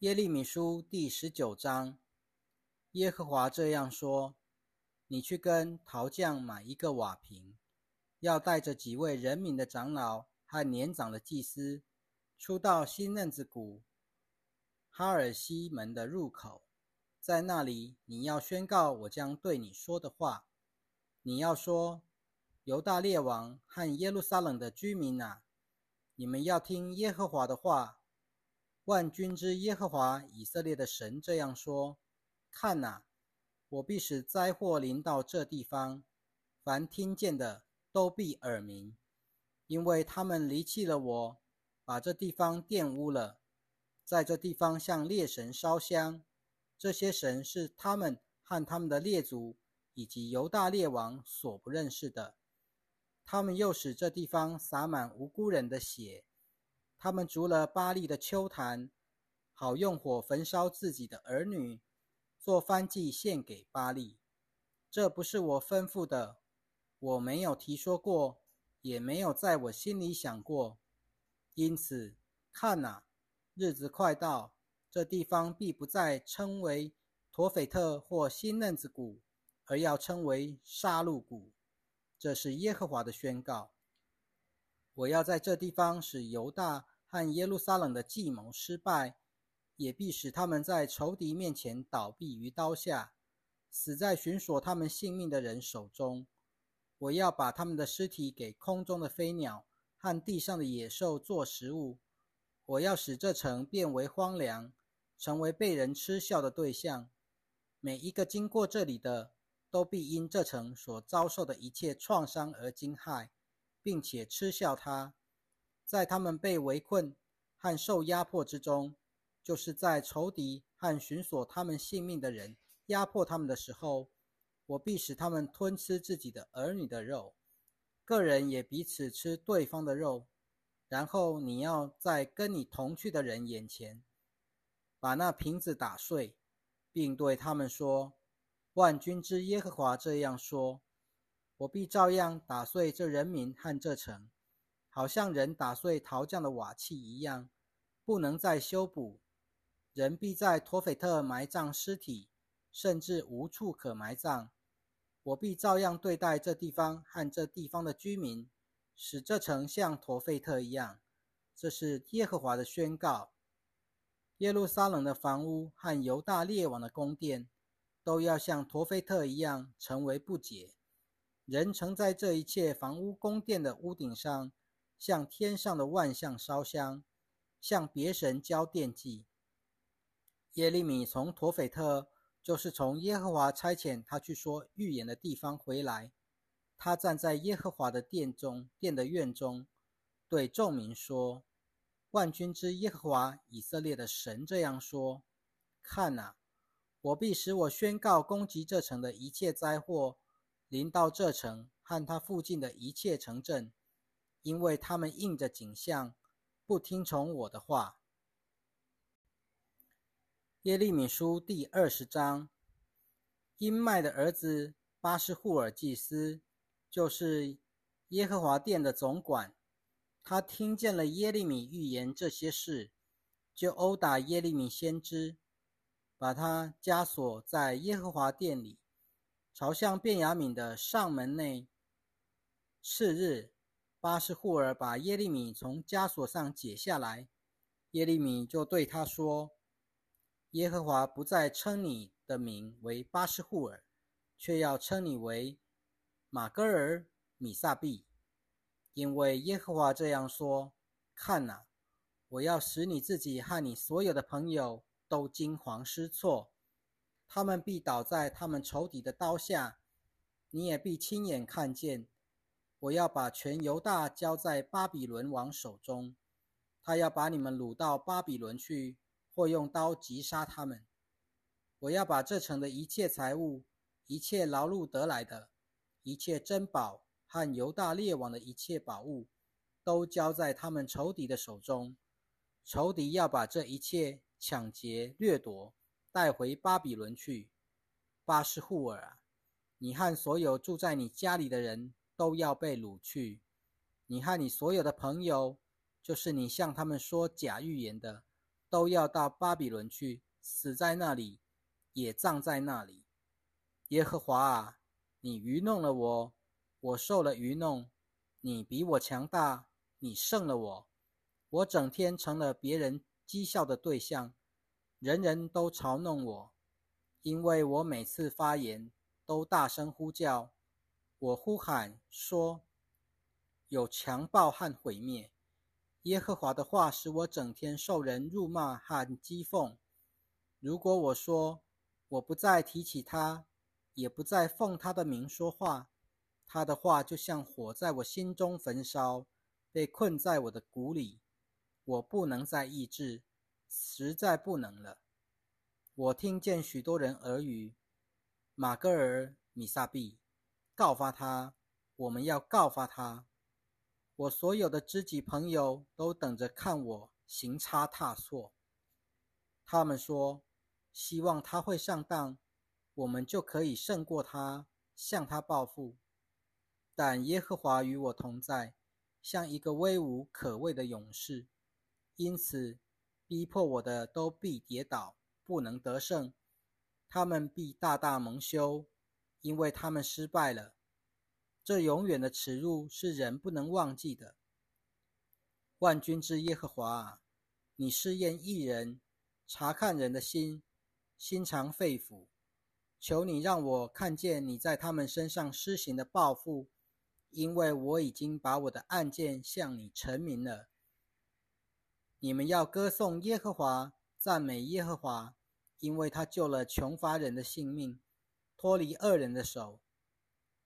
耶利米书第十九章，耶和华这样说：你去跟陶匠买一个瓦瓶，要带着几位人民的长老和年长的祭司，出到新嫩子谷哈尔西门的入口，在那里你要宣告我将对你说的话。你要说：犹大列王和耶路撒冷的居民啊，你们要听耶和华的话。万军之耶和华以色列的神这样说：看哪，我必使灾祸临到这地方，凡听见的都必耳鸣，因为他们离弃了我，把这地方玷污了，在这地方向列神烧香。这些神是他们和他们的列祖以及犹大列王所不认识的。他们又使这地方洒满无辜人的血。他们逐了巴利的丘坛，好用火焚烧自己的儿女，做燔祭献给巴利。这不是我吩咐的，我没有提说过，也没有在我心里想过。因此，看哪，日子快到，这地方必不再称为陀斐特或新嫩子谷，而要称为杀戮谷。这是耶和华的宣告。我要在这地方使犹大和耶路撒冷的计谋失败，也必使他们在仇敌面前倒闭于刀下，死在寻索他们性命的人手中。我要把他们的尸体给空中的飞鸟和地上的野兽做食物。我要使这城变为荒凉，成为被人嗤笑的对象。每一个经过这里的，都必因这城所遭受的一切创伤而惊骇。并且嗤笑他，在他们被围困和受压迫之中，就是在仇敌和寻索他们性命的人压迫他们的时候，我必使他们吞吃自己的儿女的肉，个人也彼此吃对方的肉。然后你要在跟你同去的人眼前，把那瓶子打碎，并对他们说：“万军之耶和华这样说。”我必照样打碎这人民和这城，好像人打碎陶匠的瓦器一样，不能再修补。人必在托斐特埋葬尸体，甚至无处可埋葬。我必照样对待这地方和这地方的居民，使这城像陀斐特一样。这是耶和华的宣告。耶路撒冷的房屋和犹大列王的宫殿，都要像陀斐特一样，成为不解。人曾在这一切房屋宫殿的屋顶上，向天上的万象烧香，向别神交奠祭。耶利米从陀斐特，就是从耶和华差遣他去说预言的地方回来。他站在耶和华的殿中，殿的院中，对众民说：“万军之耶和华以色列的神这样说：看哪，我必使我宣告攻击这城的一切灾祸。”临到这城和它附近的一切城镇，因为他们应着景象，不听从我的话。耶利米书第二十章，因麦的儿子巴士户尔祭司，就是耶和华殿的总管，他听见了耶利米预言这些事，就殴打耶利米先知，把他枷锁在耶和华殿里。朝向便雅敏的上门内。次日，巴士户尔把耶利米从枷锁上解下来，耶利米就对他说：“耶和华不再称你的名为巴士户尔，却要称你为马戈尔米萨毕，因为耶和华这样说：看哪，我要使你自己和你所有的朋友都惊惶失措。”他们必倒在他们仇敌的刀下，你也必亲眼看见。我要把全犹大交在巴比伦王手中，他要把你们掳到巴比伦去，或用刀击杀他们。我要把这城的一切财物、一切劳碌得来的、一切珍宝和犹大列王的一切宝物，都交在他们仇敌的手中。仇敌要把这一切抢劫掠夺。带回巴比伦去，巴斯户尔啊，你和所有住在你家里的人都要被掳去。你和你所有的朋友，就是你向他们说假预言的，都要到巴比伦去，死在那里，也葬在那里。耶和华啊，你愚弄了我，我受了愚弄。你比我强大，你胜了我。我整天成了别人讥笑的对象，人人都嘲弄我，因为我每次发言都大声呼叫。我呼喊说：“有强暴和毁灭。”耶和华的话使我整天受人辱骂和讥讽。如果我说我不再提起他，也不再奉他的名说话，他的话就像火在我心中焚烧，被困在我的骨里，我不能再抑制，实在不能了。我听见许多人耳语，马戈尔、米萨比，告发他，我们要告发他。我所有的知己朋友都等着看我行差踏错。他们说，希望他会上当，我们就可以胜过他，向他报复。但耶和华与我同在，像一个威武可畏的勇士。因此，逼迫我的都必跌倒，不能得胜。他们必大大蒙羞，因为他们失败了。这永远的耻辱是人不能忘记的。万军之耶和华啊，你试验一人，查看人的心，心肠肺腑。求你让我看见你在他们身上施行的报复，因为我已经把我的案件向你陈明了。你们要歌颂耶和华，赞美耶和华，因为他救了穷乏人的性命，脱离恶人的手。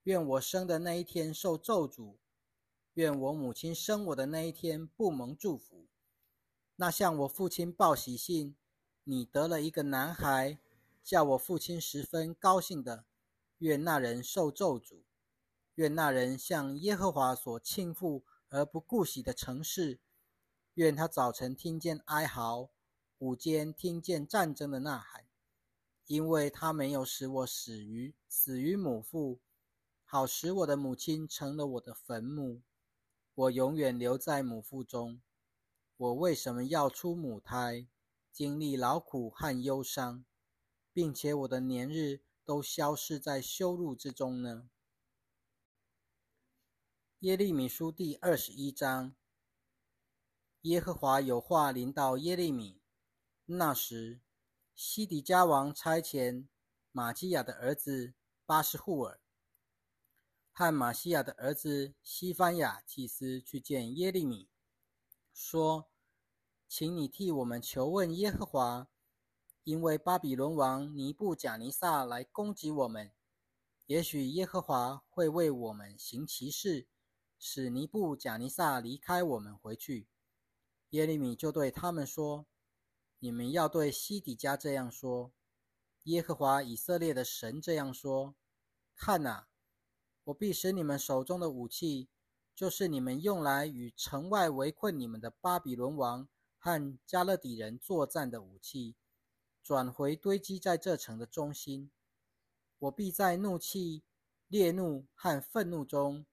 愿我生的那一天受咒诅，愿我母亲生我的那一天不蒙祝福。那向我父亲报喜信，你得了一个男孩，叫我父亲十分高兴的。愿那人受咒诅，愿那人向耶和华所倾覆而不顾惜的城市。愿他早晨听见哀嚎，午间听见战争的呐喊，因为他没有使我死于死于母腹。好使我的母亲成了我的坟墓，我永远留在母腹中。我为什么要出母胎，经历劳苦和忧伤，并且我的年日都消逝在羞辱之中呢？耶利米书第二十一章。耶和华有话临到耶利米。那时，西底家王差遣玛基亚的儿子巴士户尔。和玛西亚的儿子西番雅祭司去见耶利米，说：“请你替我们求问耶和华，因为巴比伦王尼布贾尼撒来攻击我们，也许耶和华会为我们行奇事，使尼布贾尼撒离开我们回去。”耶利米就对他们说：“你们要对西底家这样说：耶和华以色列的神这样说：看哪！”我必使你们手中的武器，就是你们用来与城外围困你们的巴比伦王和加勒底人作战的武器，转回堆积在这城的中心。我必在怒气、烈怒和愤怒中，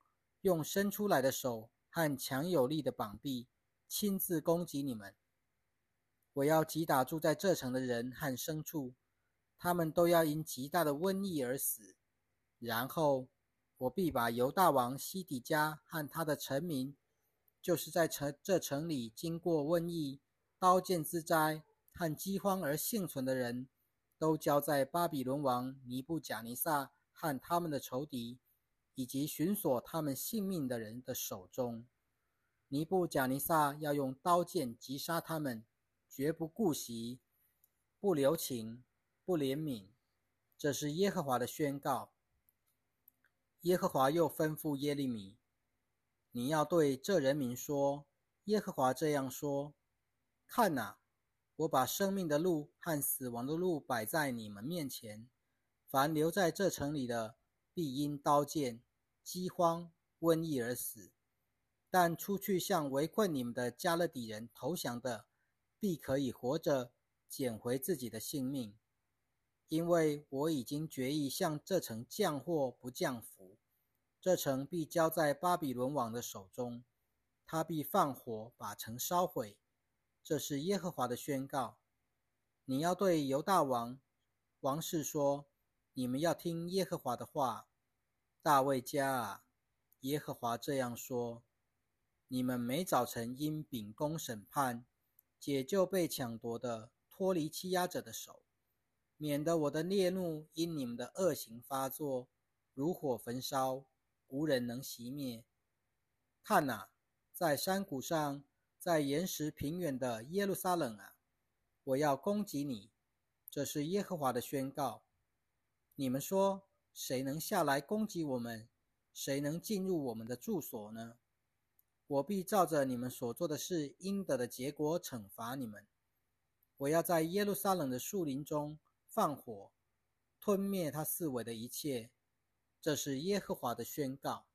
用伸出来的手和强有力的膀臂，亲自攻击你们。我要击打住在这城的人和牲畜，他们都要因极大的瘟疫而死。然后。我必把犹大王西底家和他的臣民，就是在城这城里经过瘟疫、刀剑之灾和饥荒而幸存的人，都交在巴比伦王尼布贾尼撒和他们的仇敌，以及寻索他们性命的人的手中。尼布贾尼撒要用刀剑击杀他们，绝不顾惜，不留情，不怜悯。这是耶和华的宣告。耶和华又吩咐耶利米：“你要对这人民说，耶和华这样说：看哪，我把生命的路和死亡的路摆在你们面前。凡留在这城里的，必因刀剑、饥荒、瘟疫而死；但出去向围困你们的加勒底人投降的，必可以活着捡回自己的性命。”因为我已经决意向这城降祸不降福，这城必交在巴比伦王的手中，他必放火把城烧毁，这是耶和华的宣告。你要对犹大王王室说：你们要听耶和华的话，大卫家啊！耶和华这样说：你们每早晨因秉公审判，解救被抢夺的，脱离欺压者的手，免得我的烈怒因你们的恶行发作，如火焚烧，无人能熄灭。看哪，在山谷上。在岩石平原的耶路撒冷啊，我要攻击你！这是耶和华的宣告。你们说，谁能下来攻击我们？谁能进入我们的住所呢？我必照着你们所做的事应得的结果惩罚你们。我要在耶路撒冷的树林中放火，吞灭他四围的一切。这是耶和华的宣告。